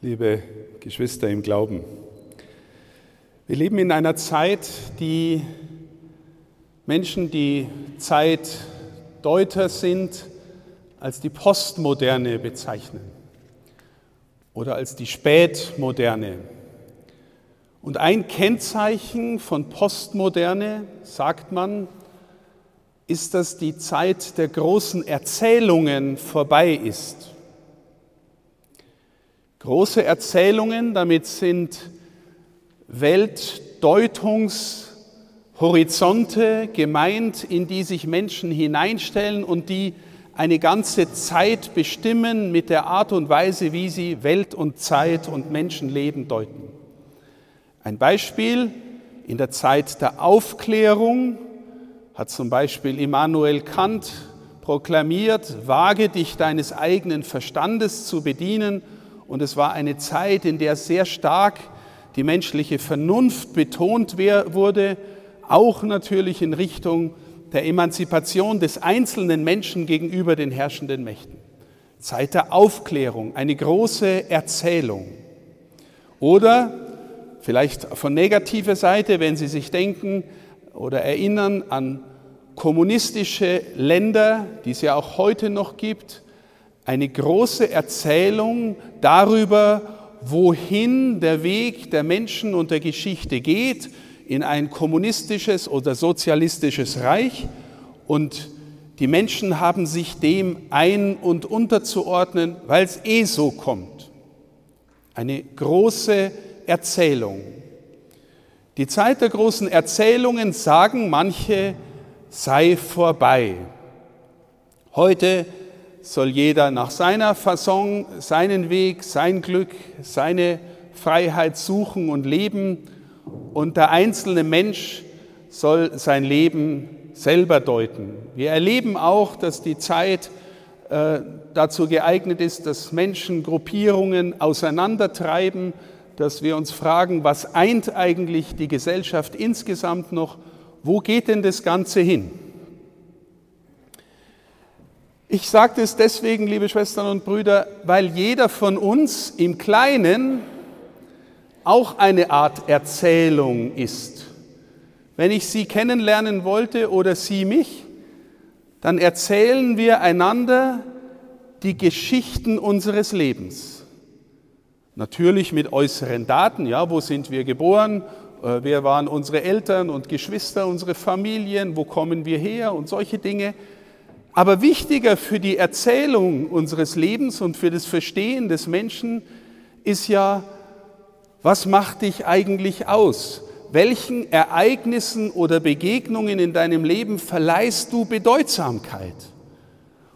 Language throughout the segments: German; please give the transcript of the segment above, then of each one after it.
liebe Geschwister im Glauben. Wir leben in einer Zeit, die Menschen, die Zeitdeuter sind, als die Postmoderne bezeichnen oder als die Spätmoderne. Und ein Kennzeichen von Postmoderne, sagt man, ist, dass die Zeit der großen Erzählungen vorbei ist. Große Erzählungen, damit sind Weltdeutungshorizonte gemeint, in die sich Menschen hineinstellen und die eine ganze Zeit bestimmen mit der Art und Weise, wie sie Welt und Zeit und Menschenleben deuten. Ein Beispiel, in der Zeit der Aufklärung hat zum Beispiel Immanuel Kant proklamiert, wage dich deines eigenen Verstandes zu bedienen und es war eine Zeit, in der sehr stark die menschliche Vernunft betont wurde, auch natürlich in Richtung der Emanzipation des einzelnen Menschen gegenüber den herrschenden Mächten. Zeit der Aufklärung, eine große Erzählung. Oder vielleicht von negativer Seite, wenn Sie sich denken oder erinnern an kommunistische Länder, die es ja auch heute noch gibt, eine große Erzählung darüber, wohin der Weg der Menschen und der Geschichte geht, in ein kommunistisches oder sozialistisches Reich. Und die Menschen haben sich dem ein- und unterzuordnen, weil es eh so kommt. Eine große Erzählung. Die Zeit der großen Erzählungen, sagen manche, sei vorbei. Heute soll jeder nach seiner Fasson seinen Weg, sein Glück, seine Freiheit suchen und leben. Und der einzelne Mensch soll sein Leben selber deuten. Wir erleben auch, dass die Zeit äh, dazu geeignet ist, dass Menschen Gruppierungen auseinandertreiben, dass wir uns fragen, was eint eigentlich die Gesellschaft insgesamt noch? Wo geht denn das Ganze hin? Ich sage es deswegen, liebe Schwestern und Brüder, weil jeder von uns im Kleinen auch eine Art Erzählung ist. Wenn ich Sie kennenlernen wollte oder Sie mich, dann erzählen wir einander die Geschichten unseres Lebens. Natürlich mit äußeren Daten, ja, wo sind wir geboren, äh, wer waren unsere Eltern und Geschwister, unsere Familien, wo kommen wir her und solche Dinge. Aber wichtiger für die Erzählung unseres Lebens und für das Verstehen des Menschen ist ja, was macht dich eigentlich aus? Welchen Ereignissen oder Begegnungen in deinem Leben verleihst du Bedeutsamkeit?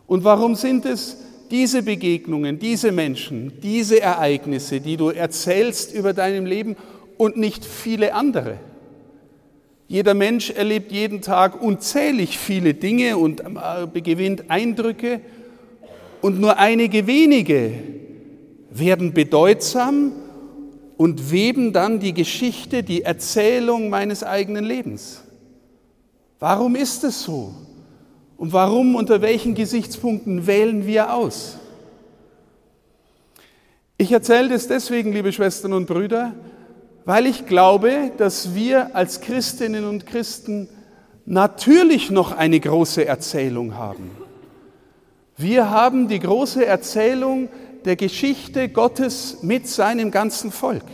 Und warum sind es diese Begegnungen, diese Menschen, diese Ereignisse, die du erzählst über deinem Leben und nicht viele andere? Jeder Mensch erlebt jeden Tag unzählig viele Dinge und äh, gewinnt Eindrücke und nur einige wenige werden bedeutsam und weben dann die Geschichte, die Erzählung meines eigenen Lebens. Warum ist es so? Und warum, unter welchen Gesichtspunkten wählen wir aus? Ich erzähle das deswegen, liebe Schwestern und Brüder, weil ich glaube, dass wir als Christinnen und Christen natürlich noch eine große Erzählung haben. Wir haben die große Erzählung der Geschichte Gottes mit seinem ganzen Volk.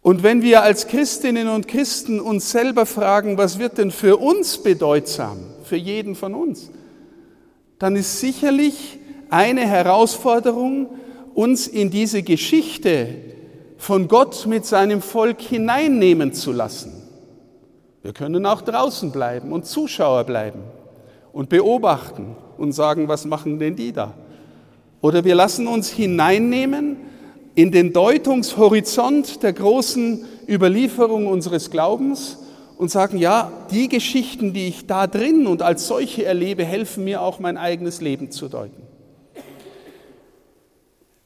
Und wenn wir als Christinnen und Christen uns selber fragen, was wird denn für uns bedeutsam, für jeden von uns, dann ist sicherlich eine Herausforderung, uns in diese Geschichte von Gott mit seinem Volk hineinnehmen zu lassen. Wir können auch draußen bleiben und Zuschauer bleiben und beobachten und sagen, was machen denn die da? Oder wir lassen uns hineinnehmen in den Deutungshorizont der großen Überlieferung unseres Glaubens und sagen, ja, die Geschichten, die ich da drin und als solche erlebe, helfen mir auch mein eigenes Leben zu deuten.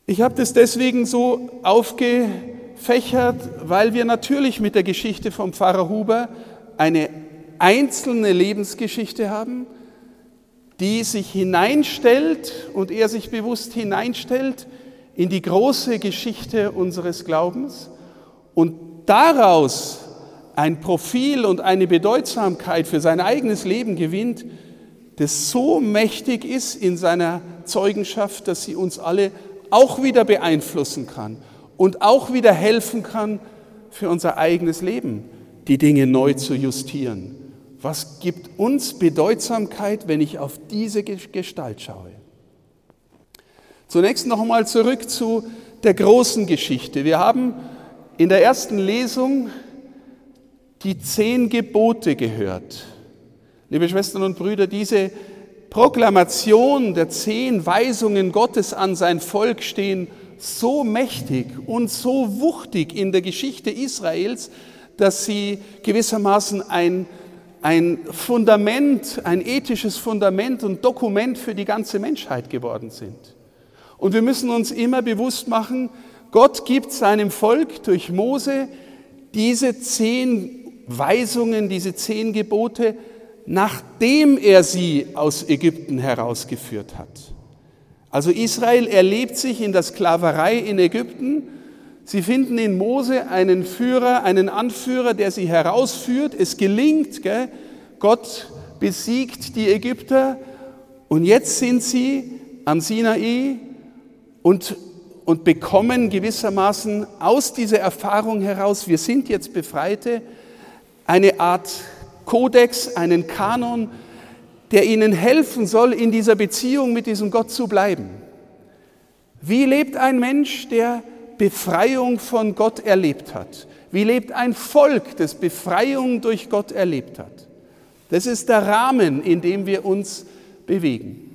Ich habe das deswegen so aufgefächert, weil wir natürlich mit der Geschichte vom Pfarrer Huber eine einzelne Lebensgeschichte haben, die sich hineinstellt und er sich bewusst hineinstellt in die große Geschichte unseres Glaubens und daraus ein Profil und eine Bedeutsamkeit für sein eigenes Leben gewinnt, das so mächtig ist in seiner Zeugenschaft, dass sie uns alle auch wieder beeinflussen kann und auch wieder helfen kann, für unser eigenes Leben die Dinge neu zu justieren. Was gibt uns Bedeutsamkeit, wenn ich auf diese Gestalt schaue? Zunächst noch einmal zurück zu der großen Geschichte. Wir haben in der ersten Lesung die zehn Gebote gehört. Liebe Schwestern und Brüder, diese Proklamation der zehn Weisungen Gottes an sein Volk stehen so mächtig und so wuchtig in der Geschichte Israels, dass sie gewissermaßen ein, ein Fundament, ein ethisches Fundament und Dokument für die ganze Menschheit geworden sind. Und wir müssen uns immer bewusst machen, Gott gibt seinem Volk durch Mose diese zehn Weisungen, diese zehn Gebote, nachdem er sie aus Ägypten herausgeführt hat. Also Israel erlebt sich in der Sklaverei in Ägypten. Sie finden in Mose einen Führer, einen Anführer, der sie herausführt. Es gelingt, gell? Gott besiegt die Ägypter und jetzt sind sie am Sinai und und bekommen gewissermaßen aus dieser Erfahrung heraus, wir sind jetzt Befreite, eine Art Kodex, einen Kanon, der ihnen helfen soll, in dieser Beziehung mit diesem Gott zu bleiben. Wie lebt ein Mensch, der Befreiung von Gott erlebt hat? Wie lebt ein Volk, das Befreiung durch Gott erlebt hat? Das ist der Rahmen, in dem wir uns bewegen.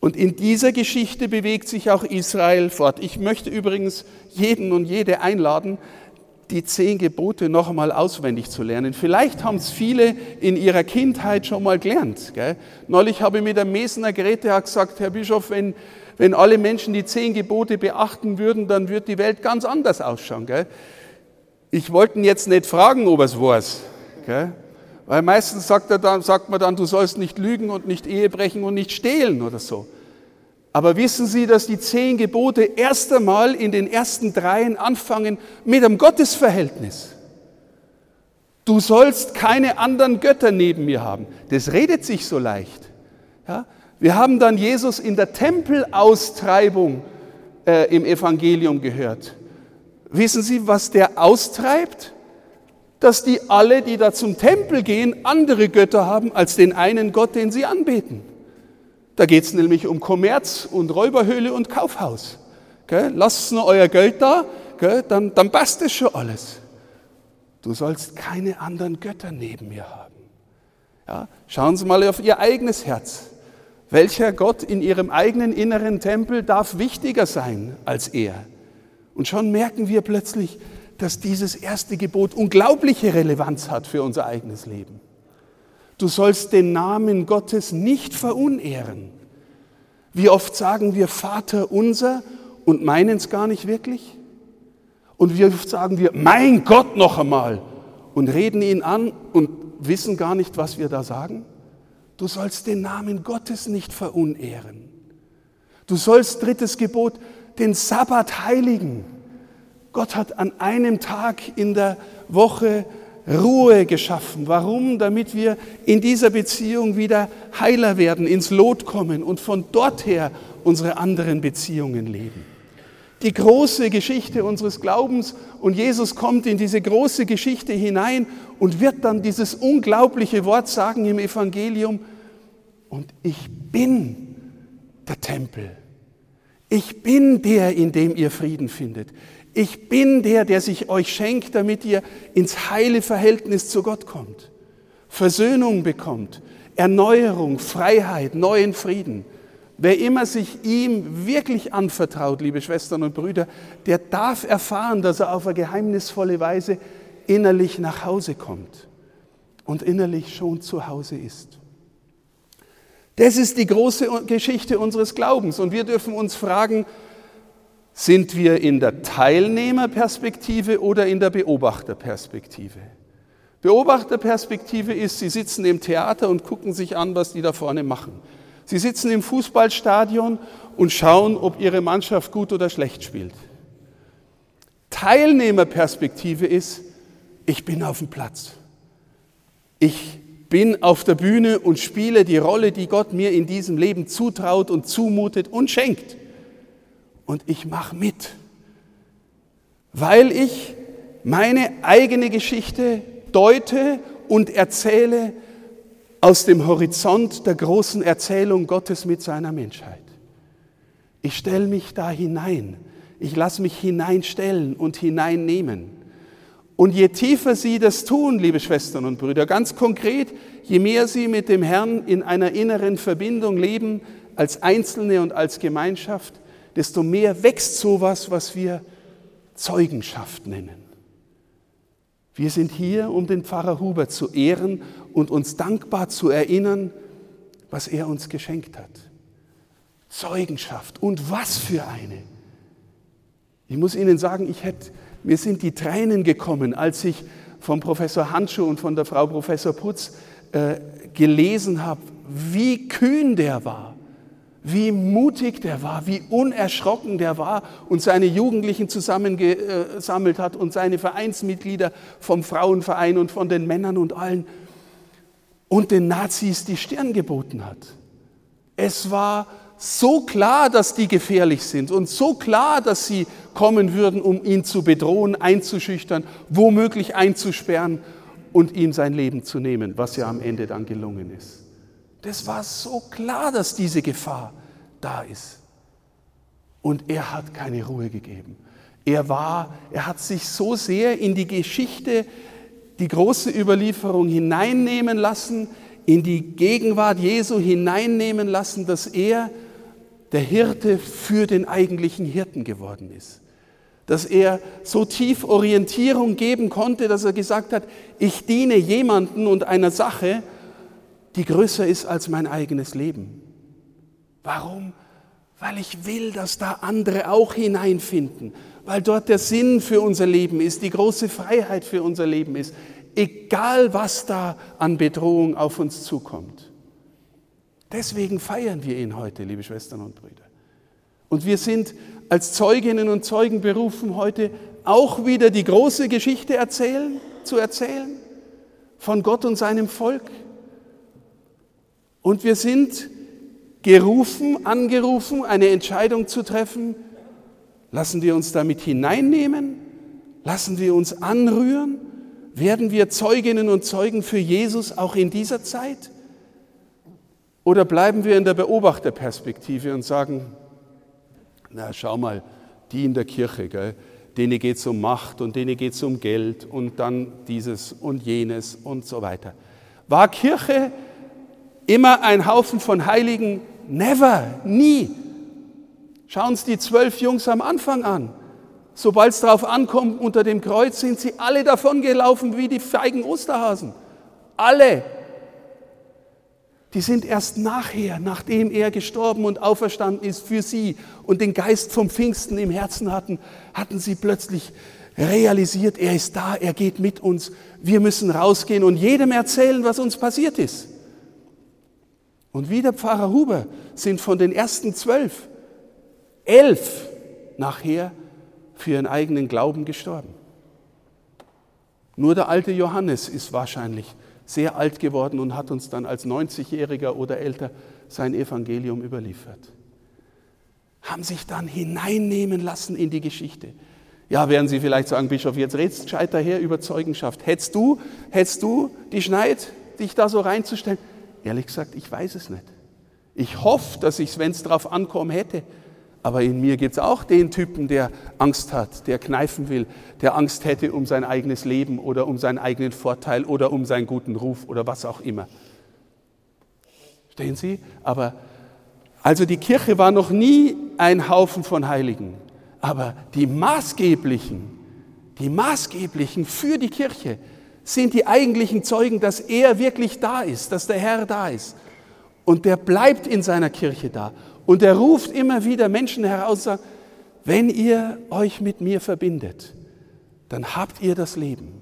Und in dieser Geschichte bewegt sich auch Israel fort. Ich möchte übrigens jeden und jede einladen, die zehn Gebote noch einmal auswendig zu lernen. Vielleicht haben es viele in ihrer Kindheit schon mal gelernt. Gell? Neulich habe ich mit der Mesener Grete gesagt, Herr Bischof, wenn, wenn alle Menschen die zehn Gebote beachten würden, dann wird die Welt ganz anders ausschauen. Gell? Ich wollte ihn jetzt nicht fragen, ob es weiß. Gell? Weil meistens sagt, er dann, sagt man dann, du sollst nicht lügen und nicht Ehe brechen und nicht stehlen oder so. Aber wissen Sie, dass die zehn Gebote erst einmal in den ersten dreien anfangen mit einem Gottesverhältnis? Du sollst keine anderen Götter neben mir haben. Das redet sich so leicht. Ja? Wir haben dann Jesus in der Tempelaustreibung äh, im Evangelium gehört. Wissen Sie, was der austreibt? dass die alle, die da zum Tempel gehen, andere Götter haben als den einen Gott, den sie anbeten. Da geht es nämlich um Kommerz und Räuberhöhle und Kaufhaus. Lasst nur euer Geld da? Dann, dann passt es schon alles. Du sollst keine anderen Götter neben mir haben. Ja? Schauen Sie mal auf Ihr eigenes Herz. Welcher Gott in Ihrem eigenen inneren Tempel darf wichtiger sein als er? Und schon merken wir plötzlich, dass dieses erste Gebot unglaubliche Relevanz hat für unser eigenes Leben. Du sollst den Namen Gottes nicht verunehren. Wie oft sagen wir Vater unser und meinen es gar nicht wirklich? Und wie oft sagen wir, mein Gott noch einmal und reden ihn an und wissen gar nicht, was wir da sagen? Du sollst den Namen Gottes nicht verunehren. Du sollst, drittes Gebot, den Sabbat heiligen. Gott hat an einem Tag in der Woche Ruhe geschaffen. Warum? Damit wir in dieser Beziehung wieder heiler werden, ins Lot kommen und von dort her unsere anderen Beziehungen leben. Die große Geschichte unseres Glaubens und Jesus kommt in diese große Geschichte hinein und wird dann dieses unglaubliche Wort sagen im Evangelium, und ich bin der Tempel. Ich bin der, in dem ihr Frieden findet. Ich bin der, der sich euch schenkt, damit ihr ins heile Verhältnis zu Gott kommt, Versöhnung bekommt, Erneuerung, Freiheit, neuen Frieden. Wer immer sich ihm wirklich anvertraut, liebe Schwestern und Brüder, der darf erfahren, dass er auf eine geheimnisvolle Weise innerlich nach Hause kommt und innerlich schon zu Hause ist. Das ist die große Geschichte unseres Glaubens und wir dürfen uns fragen, sind wir in der Teilnehmerperspektive oder in der Beobachterperspektive? Beobachterperspektive ist, Sie sitzen im Theater und gucken sich an, was die da vorne machen. Sie sitzen im Fußballstadion und schauen, ob ihre Mannschaft gut oder schlecht spielt. Teilnehmerperspektive ist, ich bin auf dem Platz. Ich bin auf der Bühne und spiele die Rolle, die Gott mir in diesem Leben zutraut und zumutet und schenkt. Und ich mache mit, weil ich meine eigene Geschichte deute und erzähle aus dem Horizont der großen Erzählung Gottes mit seiner Menschheit. Ich stelle mich da hinein. Ich lasse mich hineinstellen und hineinnehmen. Und je tiefer Sie das tun, liebe Schwestern und Brüder, ganz konkret, je mehr Sie mit dem Herrn in einer inneren Verbindung leben, als Einzelne und als Gemeinschaft, desto mehr wächst sowas, was wir Zeugenschaft nennen. Wir sind hier, um den Pfarrer Huber zu ehren und uns dankbar zu erinnern, was er uns geschenkt hat. Zeugenschaft. Und was für eine. Ich muss Ihnen sagen, ich hätte, mir sind die Tränen gekommen, als ich vom Professor Handschuh und von der Frau Professor Putz äh, gelesen habe, wie kühn der war, wie mutig der war, wie unerschrocken der war und seine Jugendlichen zusammengesammelt hat und seine Vereinsmitglieder vom Frauenverein und von den Männern und allen und den Nazis die Stirn geboten hat. Es war so klar, dass die gefährlich sind und so klar, dass sie kommen würden, um ihn zu bedrohen, einzuschüchtern, womöglich einzusperren und ihm sein Leben zu nehmen, was ja am Ende dann gelungen ist. Das war so klar, dass diese Gefahr da ist. Und er hat keine Ruhe gegeben. Er war, er hat sich so sehr in die Geschichte, die große Überlieferung hineinnehmen lassen, in die Gegenwart Jesu hineinnehmen lassen, dass er der Hirte für den eigentlichen Hirten geworden ist. Dass er so tief Orientierung geben konnte, dass er gesagt hat, ich diene jemanden und einer Sache, die größer ist als mein eigenes Leben. Warum? Weil ich will, dass da andere auch hineinfinden, weil dort der Sinn für unser Leben ist, die große Freiheit für unser Leben ist, egal was da an Bedrohung auf uns zukommt. Deswegen feiern wir ihn heute, liebe Schwestern und Brüder. Und wir sind als Zeuginnen und Zeugen berufen, heute auch wieder die große Geschichte erzählen, zu erzählen von Gott und seinem Volk. Und wir sind gerufen, angerufen, eine Entscheidung zu treffen. Lassen wir uns damit hineinnehmen? Lassen wir uns anrühren? Werden wir Zeuginnen und Zeugen für Jesus auch in dieser Zeit? Oder bleiben wir in der Beobachterperspektive und sagen, na schau mal, die in der Kirche, gell, denen geht es um Macht und denen geht es um Geld und dann dieses und jenes und so weiter. War Kirche immer ein Haufen von Heiligen? Never, nie. Schauen Sie die zwölf Jungs am Anfang an. Sobald es darauf ankommt, unter dem Kreuz sind sie alle davongelaufen wie die feigen Osterhasen. Alle die sind erst nachher, nachdem er gestorben und auferstanden ist für sie und den Geist vom Pfingsten im Herzen hatten, hatten sie plötzlich realisiert, er ist da, er geht mit uns, wir müssen rausgehen und jedem erzählen, was uns passiert ist. Und wie der Pfarrer Huber sind von den ersten zwölf, elf nachher für ihren eigenen Glauben gestorben. Nur der alte Johannes ist wahrscheinlich sehr alt geworden und hat uns dann als 90-Jähriger oder älter sein Evangelium überliefert. Haben sich dann hineinnehmen lassen in die Geschichte. Ja, werden Sie vielleicht sagen, Bischof, jetzt redst gescheit daher über Zeugenschaft. Hättest du, hättest du die Schneid, dich da so reinzustellen? Ehrlich gesagt, ich weiß es nicht. Ich hoffe, dass ich es, wenn es darauf ankommen hätte, aber in mir gibt es auch den Typen, der Angst hat, der kneifen will, der Angst hätte um sein eigenes Leben oder um seinen eigenen Vorteil oder um seinen guten Ruf oder was auch immer. Stehen Sie? Aber also die Kirche war noch nie ein Haufen von Heiligen, aber die maßgeblichen, die maßgeblichen für die Kirche sind die eigentlichen Zeugen, dass er wirklich da ist, dass der Herr da ist. Und der bleibt in seiner Kirche da. Und er ruft immer wieder Menschen heraus, sagt, wenn ihr euch mit mir verbindet, dann habt ihr das Leben.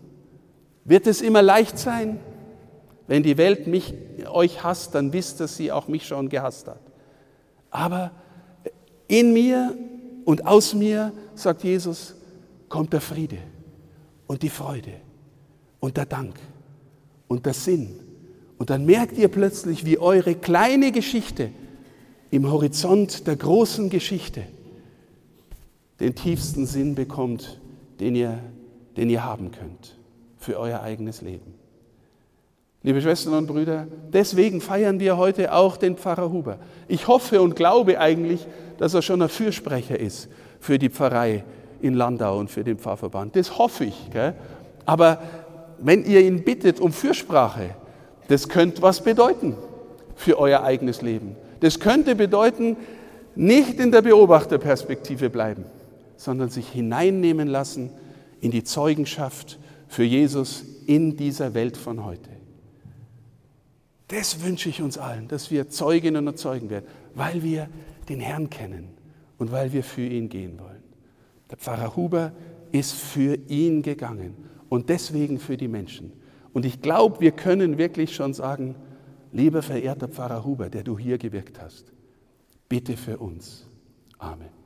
Wird es immer leicht sein? Wenn die Welt mich, euch hasst, dann wisst, dass sie auch mich schon gehasst hat. Aber in mir und aus mir, sagt Jesus, kommt der Friede und die Freude und der Dank und der Sinn. Und dann merkt ihr plötzlich, wie eure kleine Geschichte im Horizont der großen Geschichte den tiefsten Sinn bekommt, den ihr, den ihr haben könnt für euer eigenes Leben. Liebe Schwestern und Brüder, deswegen feiern wir heute auch den Pfarrer Huber. Ich hoffe und glaube eigentlich, dass er schon ein Fürsprecher ist für die Pfarrei in Landau und für den Pfarrverband. Das hoffe ich. Gell? Aber wenn ihr ihn bittet um Fürsprache, das könnte was bedeuten für euer eigenes Leben. Das könnte bedeuten, nicht in der Beobachterperspektive bleiben, sondern sich hineinnehmen lassen in die Zeugenschaft für Jesus in dieser Welt von heute. Das wünsche ich uns allen, dass wir Zeuginnen und Zeugen werden, weil wir den Herrn kennen und weil wir für ihn gehen wollen. Der Pfarrer Huber ist für ihn gegangen und deswegen für die Menschen. Und ich glaube, wir können wirklich schon sagen, lieber verehrter Pfarrer Huber, der du hier gewirkt hast, bitte für uns. Amen.